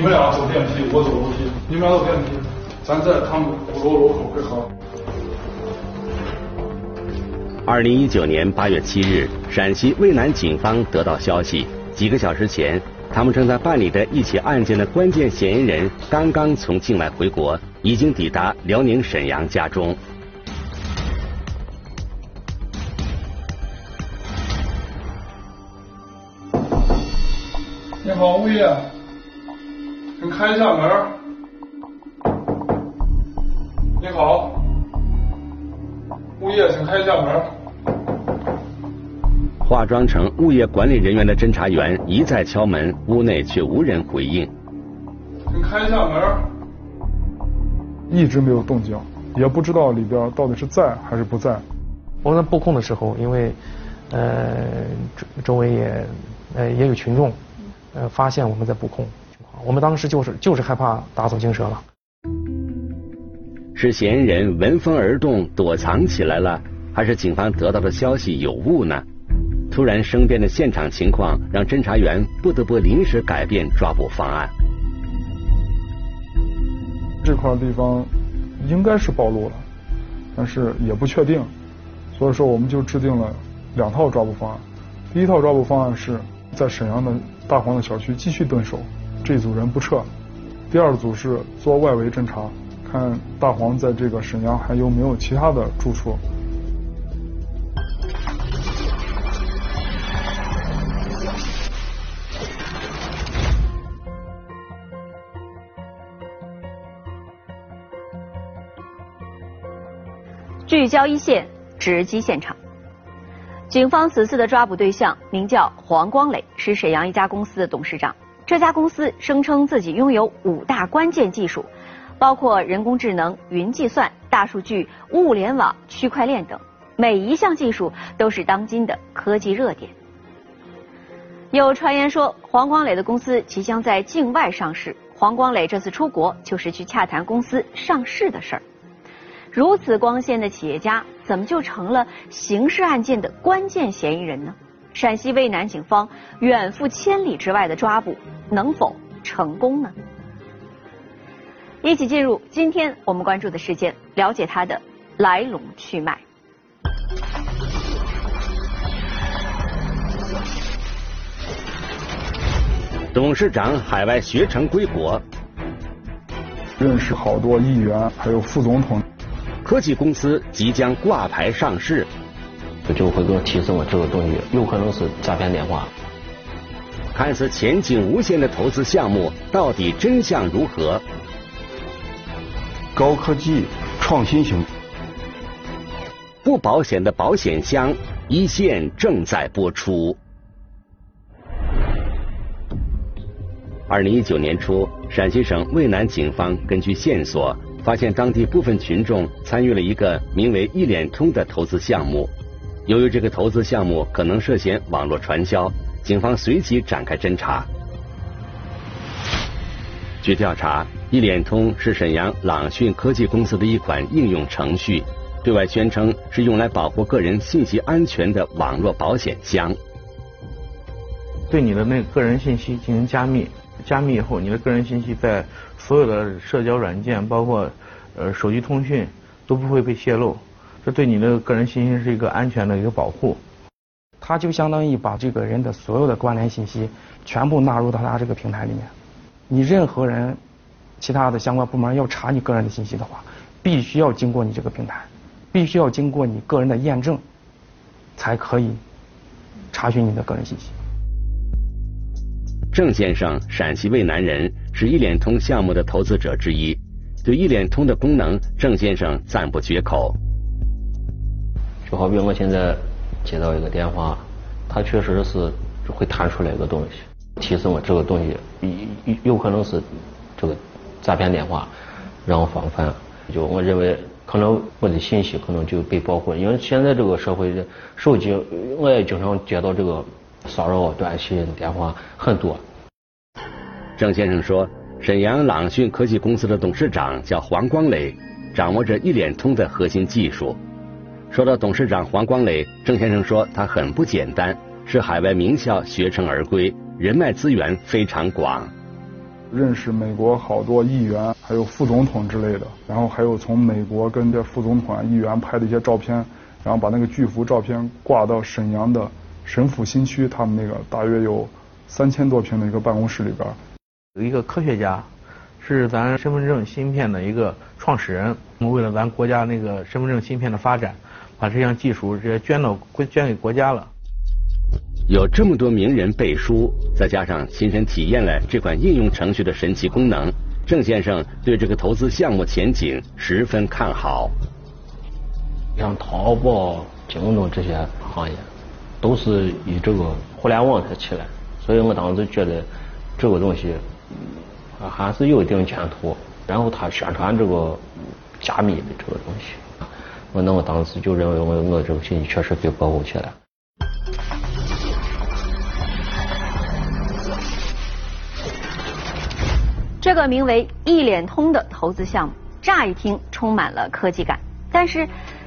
你们俩走电梯，我走楼梯。你们俩走电梯，咱在他们五楼楼口汇合。二零一九年八月七日，陕西渭南警方得到消息，几个小时前，他们正在办理的一起案件的关键嫌疑人刚刚从境外回国，已经抵达辽宁沈阳家中。你好，物业，请开一下门。你好，物业，请开一下门。化妆成物业管理人员的侦查员一再敲门，屋内却无人回应。请开一下门。一直没有动静，也不知道里边到底是在还是不在。我们在布控的时候，因为呃周周围也呃也有群众呃发现我们在布控，我们当时就是就是害怕打草惊蛇了。是嫌疑人闻风而动躲藏起来了，还是警方得到的消息有误呢？突然生变的现场情况，让侦查员不得不临时改变抓捕方案。这块地方应该是暴露了，但是也不确定，所以说我们就制定了两套抓捕方案。第一套抓捕方案是在沈阳的大黄的小区继续蹲守，这组人不撤。第二组是做外围侦查，看大黄在这个沈阳还有没有其他的住处。聚焦一线，直击现场。警方此次的抓捕对象名叫黄光磊，是沈阳一家公司的董事长。这家公司声称自己拥有五大关键技术，包括人工智能、云计算、大数据、物联网、区块链等，每一项技术都是当今的科技热点。有传言说，黄光磊的公司即将在境外上市。黄光磊这次出国，就是去洽谈公司上市的事儿。如此光鲜的企业家，怎么就成了刑事案件的关键嫌疑人呢？陕西渭南警方远赴千里之外的抓捕，能否成功呢？一起进入今天我们关注的事件，了解它的来龙去脉。董事长海外学成归国，认识好多议员，还有副总统。科技公司即将挂牌上市，就会给我提示我这个东西有可能是诈骗电话。看似前景无限的投资项目，到底真相如何？高科技创新型，不保险的保险箱，一线正在播出。二零一九年初，陕西省渭南警方根据线索。发现当地部分群众参与了一个名为“一脸通”的投资项目。由于这个投资项目可能涉嫌网络传销，警方随即展开侦查。据调查，“一脸通”是沈阳朗讯科技公司的一款应用程序，对外宣称是用来保护个人信息安全的网络保险箱。对你的那个人信息进行加密，加密以后，你的个人信息在。所有的社交软件，包括呃手机通讯，都不会被泄露，对你的个人信息是一个安全的一个保护。它就相当于把这个人的所有的关联信息全部纳入到他这个平台里面。你任何人，其他的相关部门要查你个人的信息的话，必须要经过你这个平台，必须要经过你个人的验证，才可以查询你的个人信息。郑先生，陕西渭南人，是一脸通项目的投资者之一。对一脸通的功能，郑先生赞不绝口。就好比我现在接到一个电话，它确实是会弹出来一个东西，提示我这个东西有有可能是这个诈骗电话，让我防范。就我认为，可能我的信息可能就被保护，因为现在这个社会，手机我也经常接到这个。骚扰短信电话很多。郑先生说，沈阳朗讯科技公司的董事长叫黄光磊，掌握着一脸通的核心技术。说到董事长黄光磊，郑先生说他很不简单，是海外名校学成而归，人脉资源非常广。认识美国好多议员，还有副总统之类的，然后还有从美国跟这副总统、议员拍的一些照片，然后把那个巨幅照片挂到沈阳的沈府新区，他们那个大约有三千多平的一个办公室里边。有一个科学家，是咱身份证芯片的一个创始人，为了咱国家那个身份证芯片的发展，把这项技术直接捐到捐给国家了。有这么多名人背书，再加上亲身体验了这款应用程序的神奇功能，郑先生对这个投资项目前景十分看好。像淘宝、京东这些行业，都是以这个互联网才起来，所以我当时觉得这个东西还是有一定前途。然后他宣传这个加密的这个东西，我那我当时就认为我我这个信息确实被保护起来。这个名为“一脸通”的投资项目，乍一听充满了科技感，但是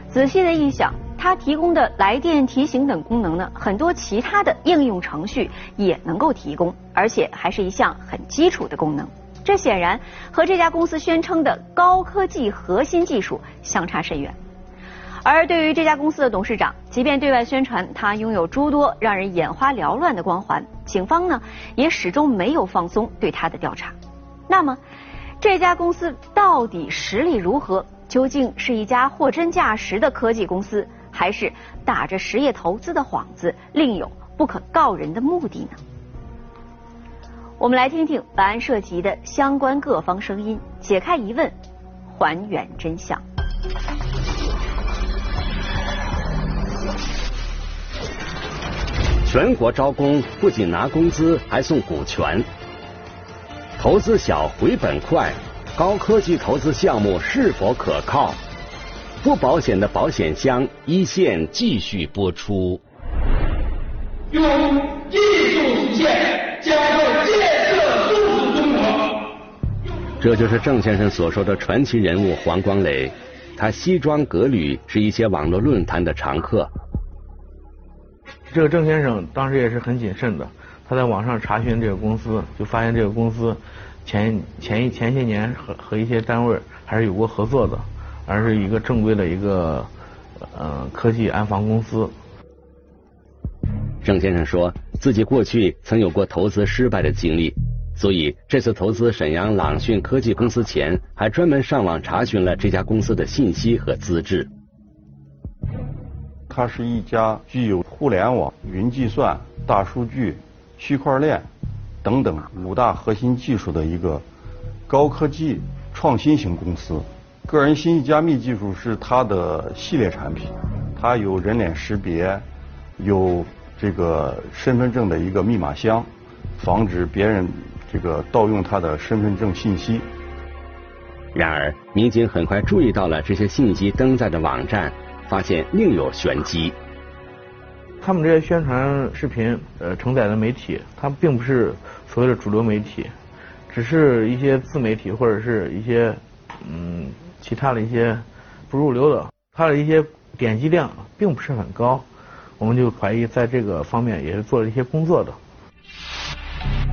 仔细的一想，它提供的来电提醒等功能呢，很多其他的应用程序也能够提供，而且还是一项很基础的功能。这显然和这家公司宣称的高科技核心技术相差甚远。而对于这家公司的董事长，即便对外宣传他拥有诸多让人眼花缭乱的光环，警方呢也始终没有放松对他的调查。那么，这家公司到底实力如何？究竟是一家货真价实的科技公司，还是打着实业投资的幌子，另有不可告人的目的呢？我们来听听本案涉及的相关各方声音，解开疑问，还原真相。全国招工不仅拿工资，还送股权。投资小，回本快，高科技投资项目是否可靠？不保险的保险箱一线继续播出。用技术实现将会建设数字中国。这就是郑先生所说的传奇人物黄光磊，他西装革履，是一些网络论坛的常客。这个郑先生当时也是很谨慎的。他在网上查询这个公司，就发现这个公司前前一前些年和和一些单位还是有过合作的，而是一个正规的一个呃科技安防公司。郑先生说自己过去曾有过投资失败的经历，所以这次投资沈阳朗讯科技公司前，还专门上网查询了这家公司的信息和资质。它是一家具有互联网、云计算、大数据。区块链等等五大核心技术的一个高科技创新型公司，个人信息加密技术是它的系列产品，它有人脸识别，有这个身份证的一个密码箱，防止别人这个盗用他的身份证信息。然而，民警很快注意到了这些信息登载的网站，发现另有玄机。他们这些宣传视频，呃，承载的媒体，它并不是所谓的主流媒体，只是一些自媒体或者是一些嗯其他的一些不入流的，它的一些点击量并不是很高，我们就怀疑在这个方面也是做了一些工作的。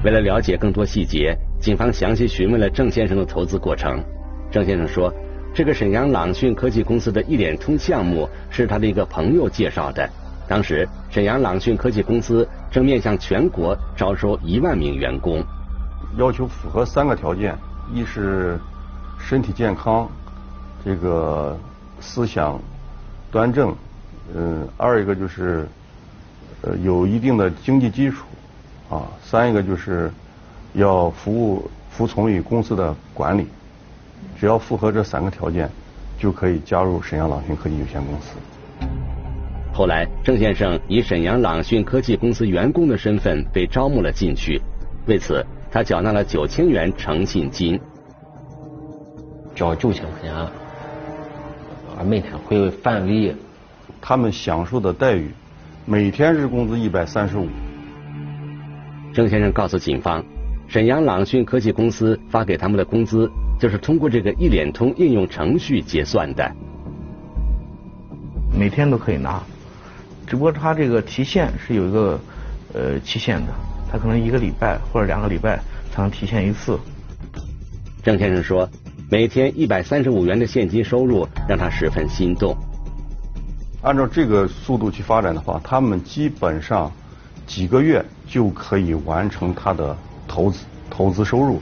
为了了解更多细节，警方详细询问了郑先生的投资过程。郑先生说，这个沈阳朗讯科技公司的一脸通项目是他的一个朋友介绍的。当时，沈阳朗讯科技公司正面向全国招收一万名员工，要求符合三个条件：一是身体健康，这个思想端正，嗯，二一个就是呃有一定的经济基础，啊，三一个就是要服务服从于公司的管理。只要符合这三个条件，就可以加入沈阳朗讯科技有限公司。后来，郑先生以沈阳朗讯科技公司员工的身份被招募了进去。为此，他缴纳了九千元诚信金。交九千块钱，啊，每天会返利。他们享受的待遇，每天日工资一百三十五。郑先生告诉警方，沈阳朗讯科技公司发给他们的工资，就是通过这个一联通应用程序结算的。每天都可以拿。只不过它这个提现是有一个呃期限的，他可能一个礼拜或者两个礼拜才能提现一次。郑先生说，每天一百三十五元的现金收入让他十分心动。按照这个速度去发展的话，他们基本上几个月就可以完成他的投资投资收入。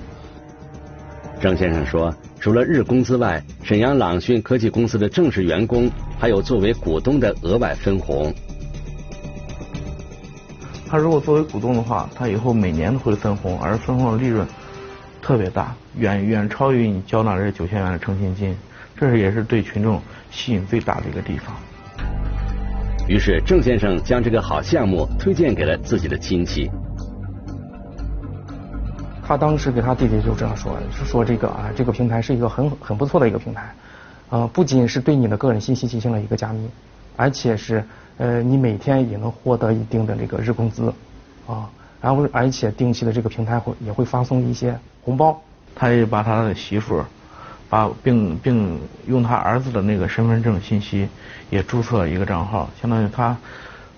郑先生说，除了日工资外，沈阳朗讯科技公司的正式员工还有作为股东的额外分红。他如果作为股东的话，他以后每年都会分红，而分红的利润特别大，远远超于你交纳这九千元的诚信金，这是也是对群众吸引最大的一个地方。于是郑先生将这个好项目推荐给了自己的亲戚。他当时给他弟弟就这样说，是说这个啊，这个平台是一个很很不错的一个平台，啊，不仅是对你的个人信息进行了一个加密，而且是呃，你每天也能获得一定的这个日工资，啊，然后而且定期的这个平台会也会发送一些红包。他也把他的媳妇，把并并用他儿子的那个身份证信息也注册了一个账号，相当于他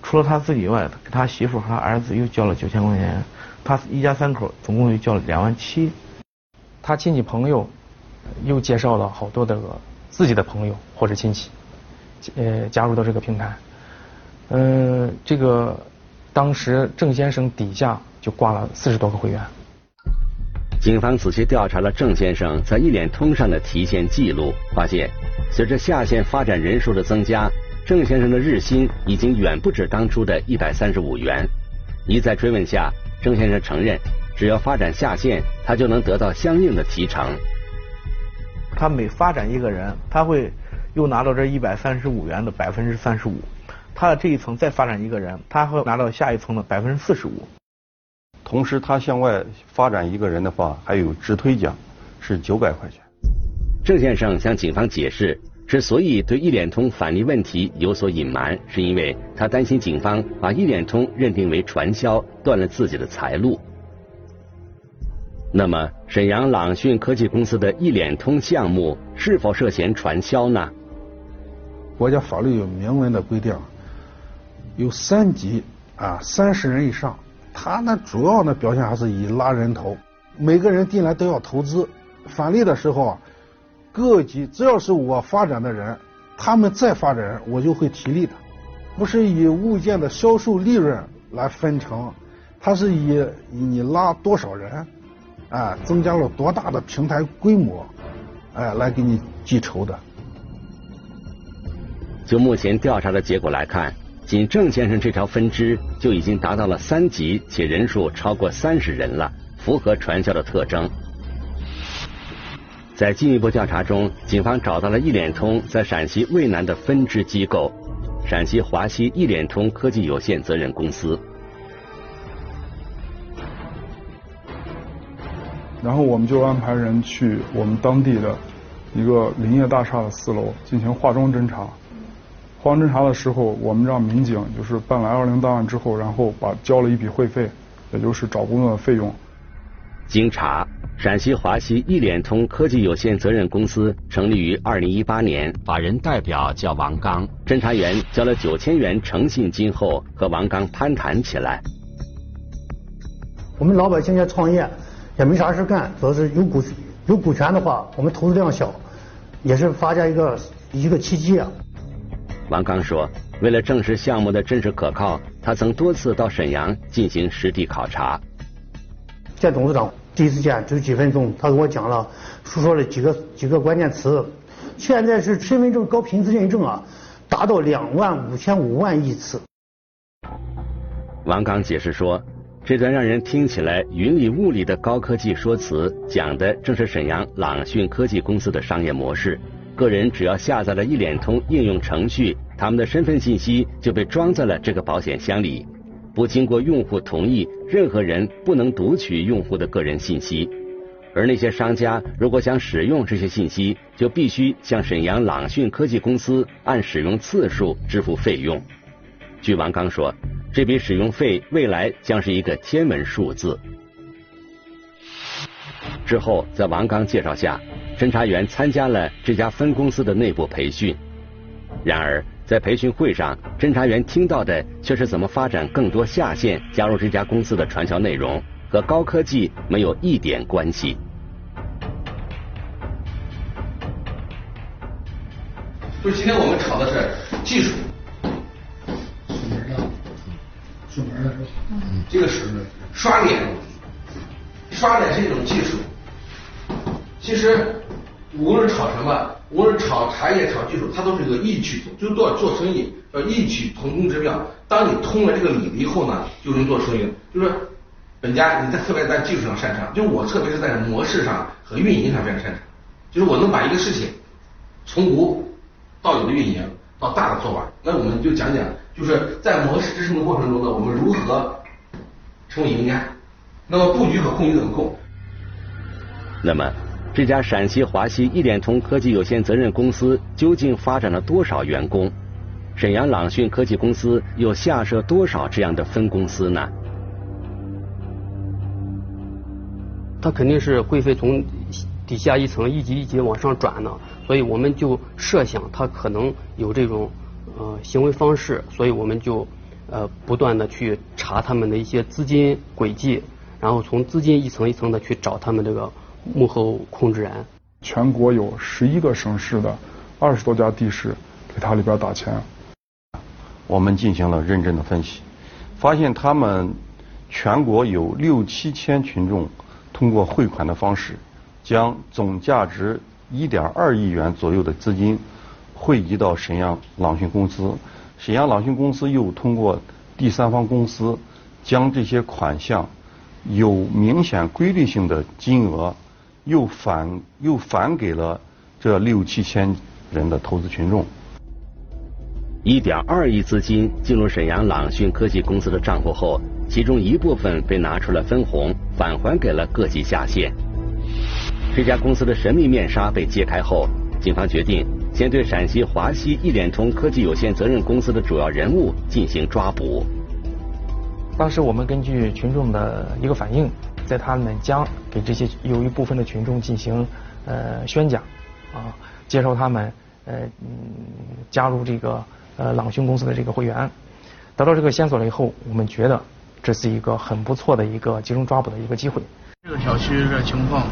除了他自己以外，给他媳妇和他儿子又交了九千块钱。他一家三口总共又交了两万七，他亲戚朋友又介绍了好多的自己的朋友或者亲戚，呃，加入到这个平台，呃，这个当时郑先生底下就挂了四十多个会员。警方仔细调查了郑先生在一脸通上的提现记录，发现随着下线发展人数的增加，郑先生的日薪已经远不止当初的一百三十五元。一再追问下。郑先生承认，只要发展下线，他就能得到相应的提成。他每发展一个人，他会又拿到这一百三十五元的百分之三十五。他的这一层再发展一个人，他会拿到下一层的百分之四十五。同时，他向外发展一个人的话，还有直推奖，是九百块钱。郑先生向警方解释。之所以对一脸通返利问题有所隐瞒，是因为他担心警方把一脸通认定为传销，断了自己的财路。那么，沈阳朗讯科技公司的一脸通项目是否涉嫌传销呢？国家法律有明文的规定，有三级啊，三十人以上，他呢主要呢表现还是以拉人头，每个人进来都要投资，返利的时候啊。各级只要是我发展的人，他们再发展，我就会提利的，不是以物件的销售利润来分成，它是以你拉多少人，哎，增加了多大的平台规模，哎，来给你计酬的。就目前调查的结果来看，仅郑先生这条分支就已经达到了三级，且人数超过三十人了，符合传销的特征。在进一步调查中，警方找到了一联通在陕西渭南的分支机构——陕西华西一联通科技有限责任公司。然后我们就安排人去我们当地的一个林业大厦的四楼进行化妆侦查。化妆侦查的时候，我们让民警就是办了 L 零档案之后，然后把交了一笔会费，也就是找工作的费用。经查。陕西华西一联通科技有限责任公司成立于二零一八年，法人代表叫王刚。侦查员交了九千元诚信金后，和王刚攀谈起来。我们老百姓要创业，也没啥事干，主要是有股有股权的话，我们投资量小，也是发家一个一个契机啊。王刚说，为了证实项目的真实可靠，他曾多次到沈阳进行实地考察。见董事长。第一次见只有几分钟，他给我讲了，说说了几个几个关键词。现在是身份证高频次认证啊，达到两万五千五万亿次。王刚解释说，这段让人听起来云里雾里的高科技说辞，讲的正是沈阳朗讯科技公司的商业模式。个人只要下载了一脸通应用程序，他们的身份信息就被装在了这个保险箱里。不经过用户同意，任何人不能读取用户的个人信息。而那些商家如果想使用这些信息，就必须向沈阳朗讯科技公司按使用次数支付费用。据王刚说，这笔使用费未来将是一个天文数字。之后，在王刚介绍下，侦查员参加了这家分公司的内部培训。然而，在培训会上，侦查员听到的却是怎么发展更多下线加入这家公司的传销内容，和高科技没有一点关系。就是今天我们炒的是技术，出门的，出门的是吧？嗯，这个是刷脸，刷脸是一种技术。其实无论炒什么，无论炒茶叶、炒技术，它都是一个异曲同，就做做生意要异曲同工之妙。当你通了这个理以后呢，就能做生意。就是本家你在特别在技术上擅长，就我特别是在模式上和运营上非常擅长，就是我能把一个事情从无。到有的运营，到大的做完，那我们就讲讲，就是在模式支撑的过程中呢，我们如何成为赢家？那么布局和控局怎么控？那么这家陕西华西一点通科技有限责任公司究竟发展了多少员工？沈阳朗讯科技公司又下设多少这样的分公司呢？它肯定是会费从底下一层一级一级往上转的。所以我们就设想他可能有这种呃行为方式，所以我们就呃不断的去查他们的一些资金轨迹，然后从资金一层一层的去找他们这个幕后控制人。全国有十一个省市的二十多家地市给他里边打钱。我们进行了认真的分析，发现他们全国有六七千群众通过汇款的方式，将总价值。一点二亿元左右的资金汇集到沈阳朗讯公司，沈阳朗讯公司又通过第三方公司将这些款项有明显规律性的金额又返又返给了这六七千人的投资群众。一点二亿资金进入沈阳朗讯科技公司的账户后，其中一部分被拿出来分红，返还给了各级下线。这家公司的神秘面纱被揭开后，警方决定先对陕西华西一联通科技有限责任公司的主要人物进行抓捕。当时我们根据群众的一个反应，在他们将给这些有一部分的群众进行呃宣讲啊，介绍他们呃嗯加入这个呃朗讯公司的这个会员，得到这个线索了以后，我们觉得这是一个很不错的一个集中抓捕的一个机会。这个小区这情况。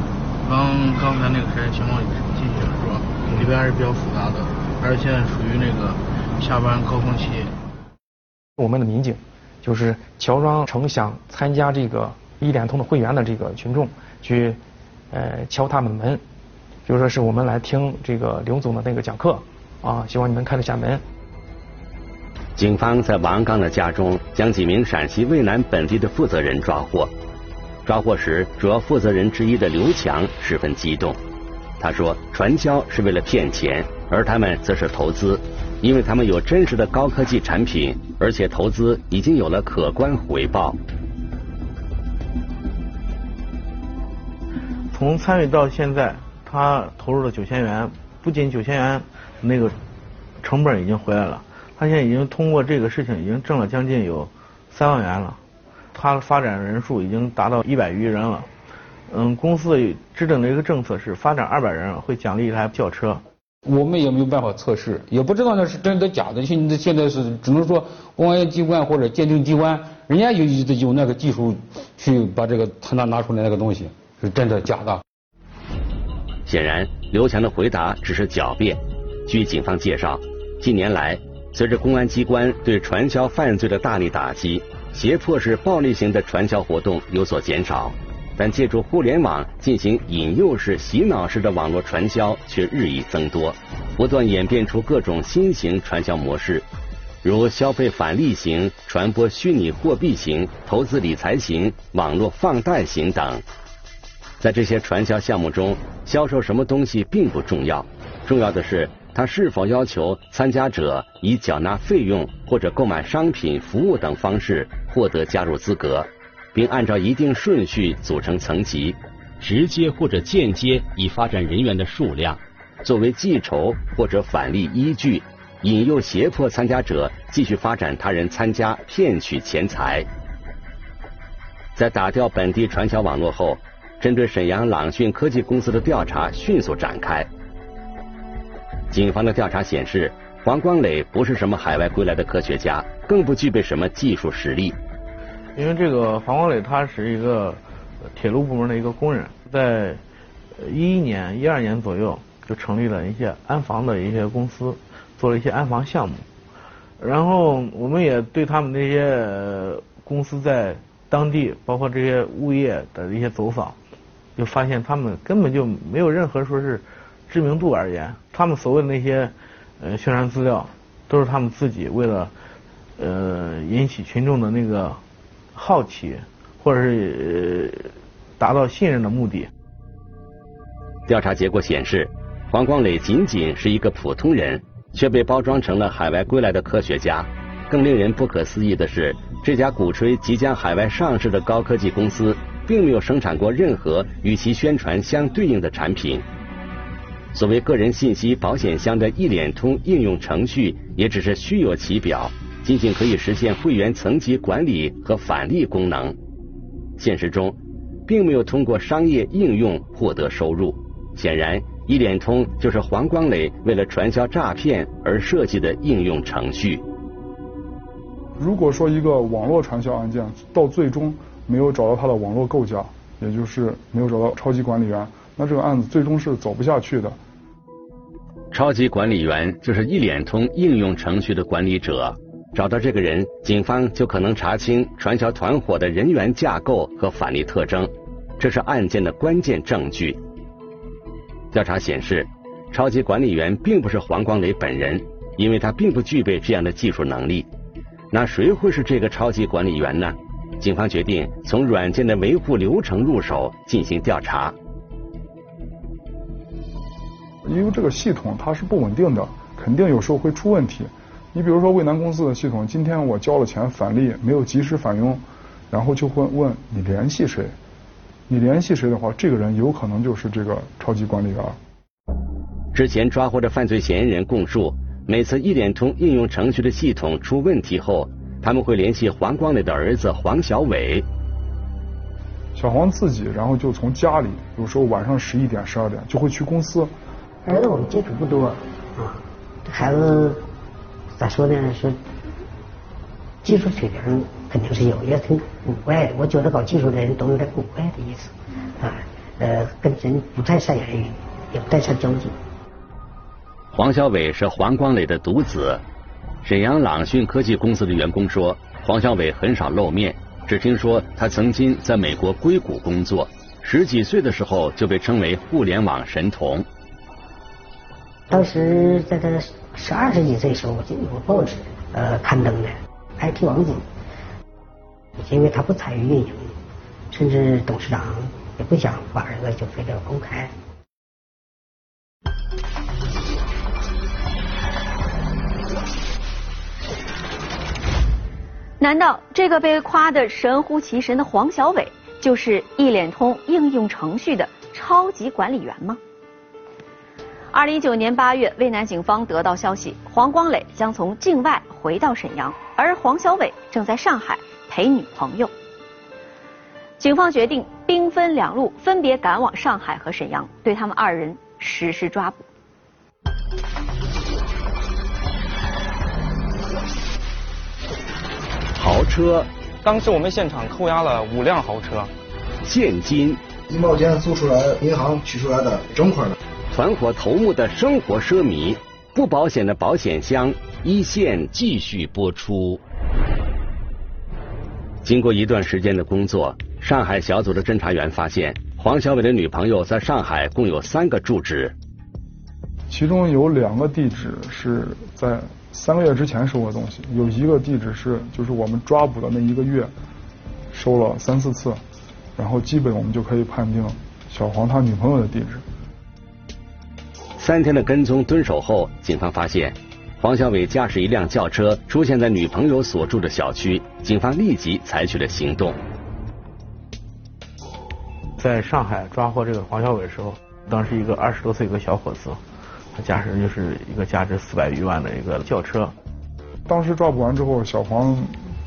刚刚才那个谁情况进去了是吧？里边还是比较复杂的，而且现在属于那个下班高峰期。我们的民警就是乔装成想参加这个一联通的会员的这个群众，去呃敲他们的门，就说是我们来听这个刘总的那个讲课啊，希望你能开得下门。警方在王刚的家中将几名陕西渭南本地的负责人抓获。抓获时，主要负责人之一的刘强十分激动。他说：“传销是为了骗钱，而他们则是投资，因为他们有真实的高科技产品，而且投资已经有了可观回报。”从参与到现在，他投入了九千元，不仅九千元那个成本已经回来了，他现在已经通过这个事情已经挣了将近有三万元了。他发展人数已经达到一百余人了。嗯，公司制定的一个政策是，发展二百人会奖励一台轿车。我们也没有办法测试，也不知道那是真的假的。现现在是只能说公安机关或者鉴定机关，人家有有那个技术去把这个他拿拿出来那个东西是真的假的。显然，刘强的回答只是狡辩。据警方介绍，近年来随着公安机关对传销犯罪的大力打击。胁迫式暴力型的传销活动有所减少，但借助互联网进行引诱式、洗脑式的网络传销却日益增多，不断演变出各种新型传销模式，如消费返利型、传播虚拟货币型、投资理财型、网络放贷型等。在这些传销项目中，销售什么东西并不重要，重要的是。他是否要求参加者以缴纳费用或者购买商品、服务等方式获得加入资格，并按照一定顺序组成层级，直接或者间接以发展人员的数量作为计酬或者返利依据，引诱胁迫参加者继续发展他人参加，骗取钱财。在打掉本地传销网络后，针对沈阳朗讯科技公司的调查迅速展开。警方的调查显示，黄光磊不是什么海外归来的科学家，更不具备什么技术实力。因为这个黄光磊他是一个铁路部门的一个工人，在一一年、一二年左右就成立了一些安防的一些公司，做了一些安防项目。然后我们也对他们那些公司在当地，包括这些物业的一些走访，就发现他们根本就没有任何说是知名度而言，他们所谓的那些呃宣传资料，都是他们自己为了呃引起群众的那个好奇，或者是呃达到信任的目的。调查结果显示，黄光磊仅仅是一个普通人。却被包装成了海外归来的科学家。更令人不可思议的是，这家鼓吹即将海外上市的高科技公司，并没有生产过任何与其宣传相对应的产品。所谓个人信息保险箱的一脸通应用程序，也只是虚有其表，仅仅可以实现会员层级管理和返利功能。现实中，并没有通过商业应用获得收入。显然。一脸通就是黄光磊为了传销诈骗而设计的应用程序。如果说一个网络传销案件到最终没有找到他的网络构架，也就是没有找到超级管理员，那这个案子最终是走不下去的。超级管理员就是一脸通应用程序的管理者，找到这个人，警方就可能查清传销团伙的人员架构和返利特征，这是案件的关键证据。调查显示，超级管理员并不是黄光磊本人，因为他并不具备这样的技术能力。那谁会是这个超级管理员呢？警方决定从软件的维护流程入手进行调查。因为这个系统它是不稳定的，肯定有时候会出问题。你比如说渭南公司的系统，今天我交了钱返利没有及时返佣，然后就会问你联系谁。你联系谁的话，这个人有可能就是这个超级管理员。之前抓获的犯罪嫌疑人供述，每次一联通应用程序的系统出问题后，他们会联系黄光磊的儿子黄小伟。小黄自己，然后就从家里，有时候晚上十一点、十二点就会去公司。儿子我们接触不多啊，这孩子咋说呢？是技术水平。肯定是有，也挺古怪的。我觉得搞技术的人都有点古怪的意思，啊，呃，跟人不太善言语，也不太善交际。黄小伟是黄光磊的独子。沈阳朗讯科技公司的员工说，黄小伟很少露面，只听说他曾经在美国硅谷工作，十几岁的时候就被称为互联网神童。当时在他十二十几岁时候，我记得有报纸呃刊登的 IT 网景。因为他不参与运营，甚至董事长也不想把这个就非得公开。难道这个被夸得神乎其神的黄小伟，就是一脸通应用程序的超级管理员吗？二零一九年八月，渭南警方得到消息，黄光磊将从境外回到沈阳，而黄小伟正在上海。陪女朋友，警方决定兵分两路，分别赶往上海和沈阳，对他们二人实施抓捕。豪车，当时我们现场扣押了五辆豪车，现金，衣帽间租出来，银行取出来的整块的，团伙头目的生活奢靡，不保险的保险箱，一线继续播出。经过一段时间的工作，上海小组的侦查员发现，黄小伟的女朋友在上海共有三个住址，其中有两个地址是在三个月之前收过东西，有一个地址是就是我们抓捕的那一个月收了三四次，然后基本我们就可以判定小黄他女朋友的地址。三天的跟踪蹲守后，警方发现。黄小伟驾驶一辆轿车出现在女朋友所住的小区，警方立即采取了行动。在上海抓获这个黄小伟的时候，当时一个二十多岁一个小伙子，他驾驶人就是一个价值四百余万的一个轿车。当时抓捕完之后，小黄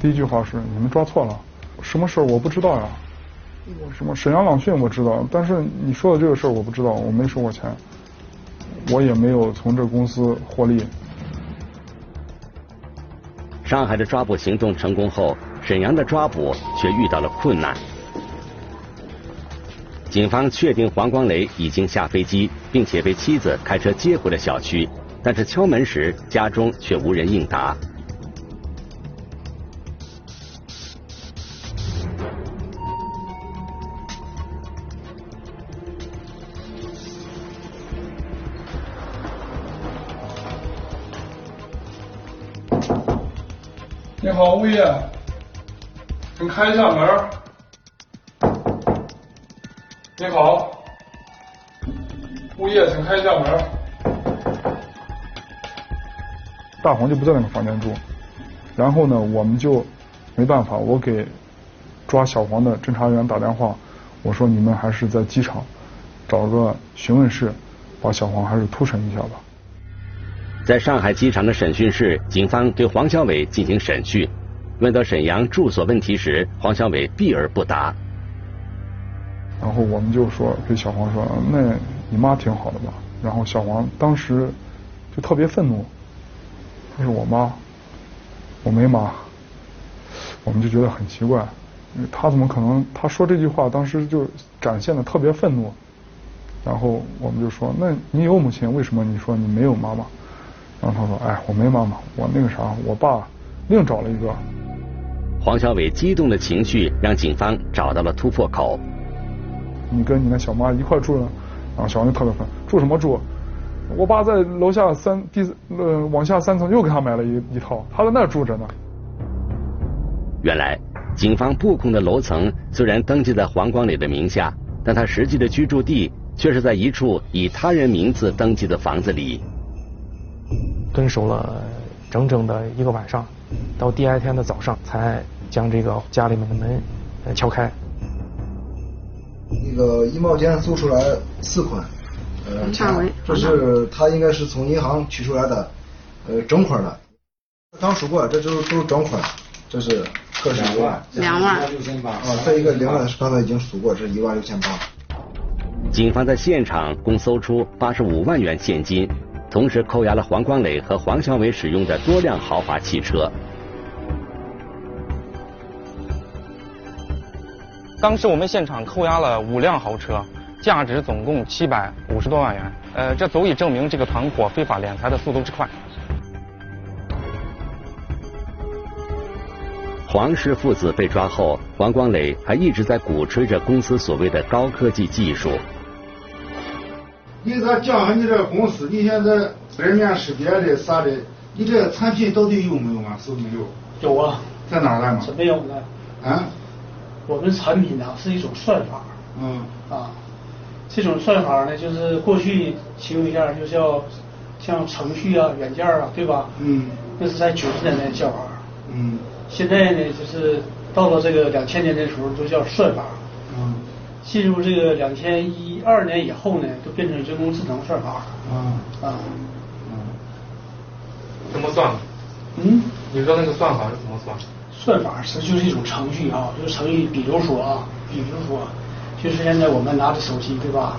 第一句话是：“你们抓错了，什么事儿我不知道呀？什么沈阳朗讯我知道，但是你说的这个事儿我不知道，我没收过钱，我也没有从这公司获利。”上海的抓捕行动成功后，沈阳的抓捕却遇到了困难。警方确定黄光磊已经下飞机，并且被妻子开车接回了小区，但是敲门时家中却无人应答。你好，物业，你开一下门。你好，物业，请开一下门。大黄就不在那个房间住，然后呢，我们就没办法，我给抓小黄的侦查员打电话，我说你们还是在机场找个询问室，把小黄还是突审一下吧。在上海机场的审讯室，警方对黄小伟进行审讯。问到沈阳住所问题时，黄小伟避而不答。然后我们就说给小黄说：“那你妈挺好的吧？”然后小黄当时就特别愤怒，那是：“我妈，我没妈。”我们就觉得很奇怪，他怎么可能？他说这句话当时就展现的特别愤怒。然后我们就说：“那你有母亲，为什么你说你没有妈妈？”然后他说：“哎，我没妈妈，我那个啥，我爸另找了一个。”黄小伟激动的情绪让警方找到了突破口。你跟你那小妈一块住呢？然后小王就特别烦，住什么住？我爸在楼下三第呃往下三层又给他买了一一套，他在那住着呢。原来，警方布控的楼层虽然登记在黄光磊的名下，但他实际的居住地却是在一处以他人名字登记的房子里。蹲守了整整的一个晚上，到第二天的早上才将这个家里面的门敲开。那个衣帽间搜出来四款，呃，这是他应该是从银行取出来的，呃，整款的。刚数过，这都都是整款，这是各是两万，两万六千八。啊，这一个两万是刚才已经数过，这是一万六千八。警方在现场共搜出八十五万元现金。同时扣押了黄光磊和黄小伟使用的多辆豪华汽车。当时我们现场扣押了五辆豪车，价值总共七百五十多万元。呃，这足以证明这个团伙非法敛财的速度之快。黄氏父子被抓后，黄光磊还一直在鼓吹着公司所谓的高科技技术。你给他讲下你这公司，你现在人面识别的啥的，你这产品到底有没有啊？是不是没有？有啊，在哪儿来嘛？是没有的。啊？我们产品呢是一种算法。嗯。啊，这种算法呢，就是过去形容一下，就叫像程序啊、软件啊，对吧？嗯。那是在九十年代叫法。嗯。现在呢，就是到了这个两千年的时候，都叫算法。嗯。进入这个两千一二年以后呢，都变成人工智能算法了。啊啊嗯。怎么算？嗯？你说那个算法是怎么算？算法是就是一种程序啊，就是程序，比如说啊，比如说，就是现在我们拿着手机对吧？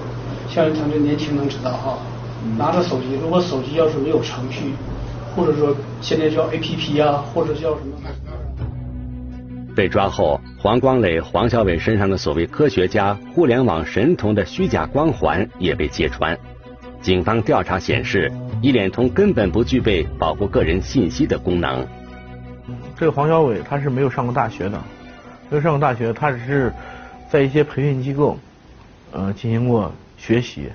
像咱们年轻能知道哈，拿着手机，如果手机要是没有程序，或者说现在叫 A P P 啊，或者叫什么？被抓后，黄光磊、黄小伟身上的所谓科学家、互联网神童的虚假光环也被揭穿。警方调查显示，一联通根本不具备保护个人信息的功能。这个黄小伟他是没有上过大学的，没有上过大学，他只是在一些培训机构呃进行过学习。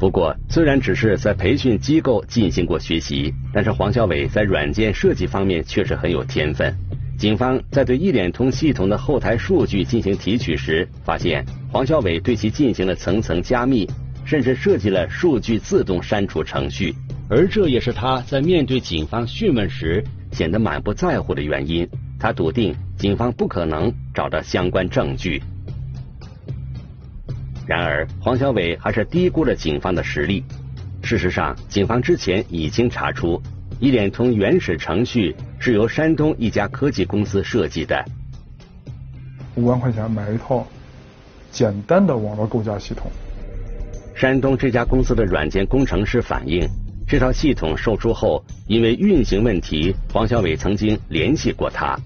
不过，虽然只是在培训机构进行过学习，但是黄小伟在软件设计方面确实很有天分。警方在对一联通系统的后台数据进行提取时，发现黄小伟对其进行了层层加密，甚至设计了数据自动删除程序。而这也是他在面对警方讯问时显得满不在乎的原因。他笃定警方不可能找到相关证据。然而，黄小伟还是低估了警方的实力。事实上，警方之前已经查出。一联通原始程序是由山东一家科技公司设计的。五万块钱买一套简单的网络构架系统。山东这家公司的软件工程师反映，这套系统售出后，因为运行问题，黄小伟曾经联系过他。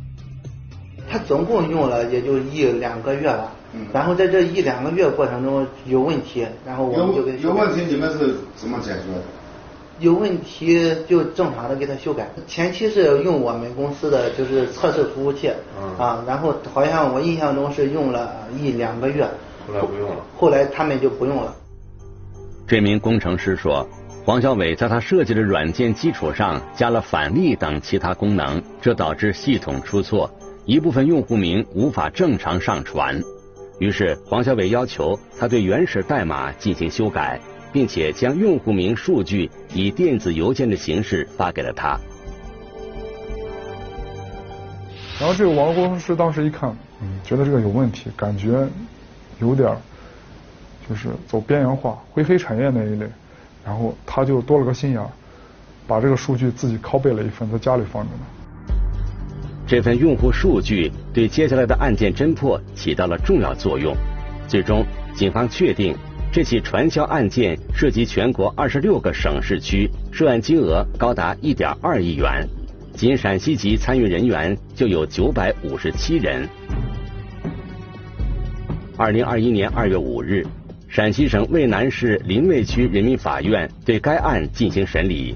他总共用了也就一两个月吧，然后在这一两个月过程中有问题，然后我们就给有问题，你们是怎么解决的？有问题就正常的给他修改。前期是用我们公司的就是测试服务器，啊，然后好像我印象中是用了一两个月，后来不用了。后来他们就不用了。这名工程师说，黄小伟在他设计的软件基础上加了返利等其他功能，这导致系统出错，一部分用户名无法正常上传。于是黄小伟要求他对原始代码进行修改。并且将用户名数据以电子邮件的形式发给了他。然后这个网络工程师当时一看，嗯，觉得这个有问题，感觉有点儿就是走边缘化、灰黑产业那一类，然后他就多了个心眼儿，把这个数据自己拷贝了一份，在家里放着呢。这份用户数据对接下来的案件侦破起到了重要作用。最终，警方确定。这起传销案件涉及全国二十六个省市区，涉案金额高达一点二亿元，仅陕西籍参与人员就有九百五十七人。二零二一年二月五日，陕西省渭南市临渭区人民法院对该案进行审理，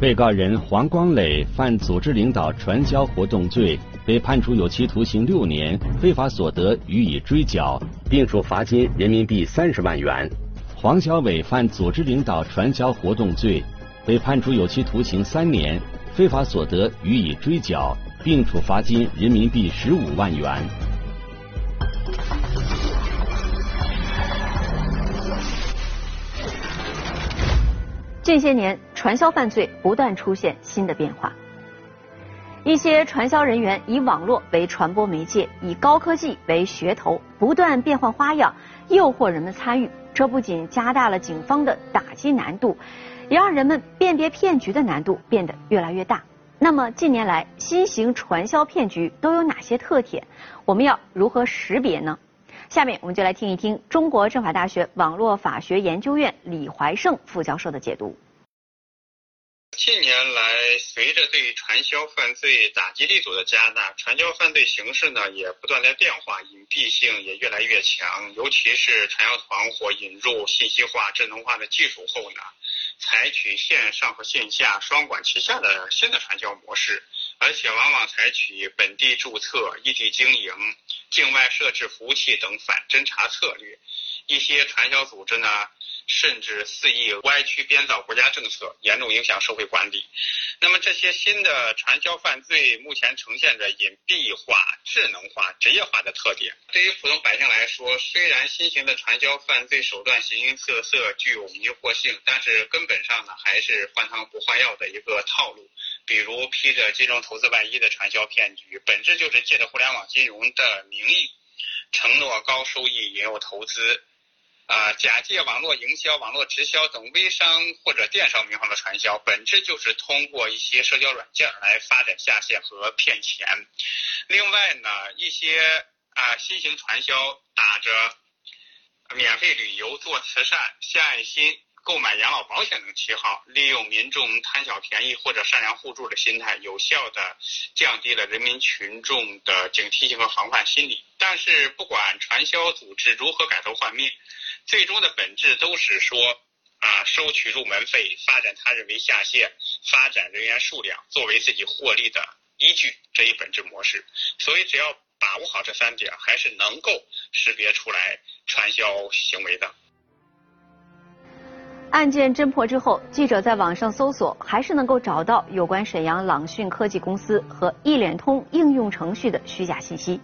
被告人黄光磊犯组织领导传销活动罪。被判处有期徒刑六年，非法所得予以追缴，并处罚金人民币三十万元。黄小伟犯组织领导传销活动罪，被判处有期徒刑三年，非法所得予以追缴，并处罚金人民币十五万元。近些年，传销犯罪不断出现新的变化。一些传销人员以网络为传播媒介，以高科技为噱头，不断变换花样，诱惑人们参与。这不仅加大了警方的打击难度，也让人们辨别骗局的难度变得越来越大。那么近年来，新型传销骗局都有哪些特点？我们要如何识别呢？下面我们就来听一听中国政法大学网络法学研究院李怀胜副教授的解读。近年来，随着对传销犯罪打击力度的加大，传销犯罪形式呢也不断在变化，隐蔽性也越来越强。尤其是传销团伙引入信息化、智能化的技术后呢，采取线上和线下双管齐下的新的传销模式，而且往往采取本地注册、异地经营、境外设置服务器等反侦查策略。一些传销组织呢。甚至肆意歪曲编造国家政策，严重影响社会管理。那么这些新的传销犯罪目前呈现着隐蔽化、智能化、职业化的特点。对于普通百姓来说，虽然新型的传销犯罪手段形形色色，具有迷惑性，但是根本上呢还是换汤不换药的一个套路。比如披着金融投资外衣的传销骗局，本质就是借着互联网金融的名义，承诺高收益，引诱投资。啊，假借网络营销、网络直销等微商或者电商名号的传销，本质就是通过一些社交软件来发展下线和骗钱。另外呢，一些啊新型传销打着免费旅游、做慈善、献爱心、购买养老保险等旗号，利用民众贪小便宜或者善良互助的心态，有效的降低了人民群众的警惕性和防范心理。但是，不管传销组织如何改头换面。最终的本质都是说啊，收取入门费，发展他人为下线，发展人员数量作为自己获利的依据这一本质模式。所以，只要把握好这三点，还是能够识别出来传销行为的。案件侦破之后，记者在网上搜索，还是能够找到有关沈阳朗讯科技公司和一联通应用程序的虚假信息，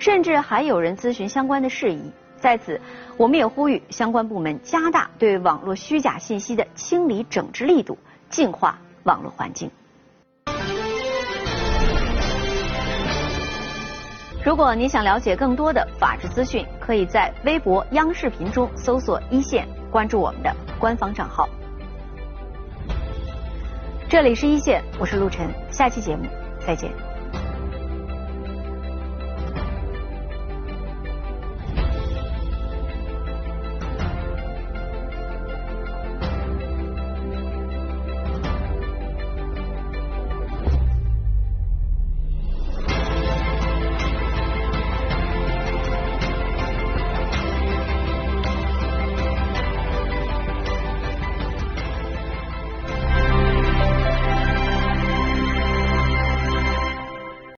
甚至还有人咨询相关的事宜。在此，我们也呼吁相关部门加大对网络虚假信息的清理整治力度，净化网络环境。如果您想了解更多的法治资讯，可以在微博、央视频中搜索“一线”，关注我们的官方账号。这里是一线，我是陆晨，下期节目再见。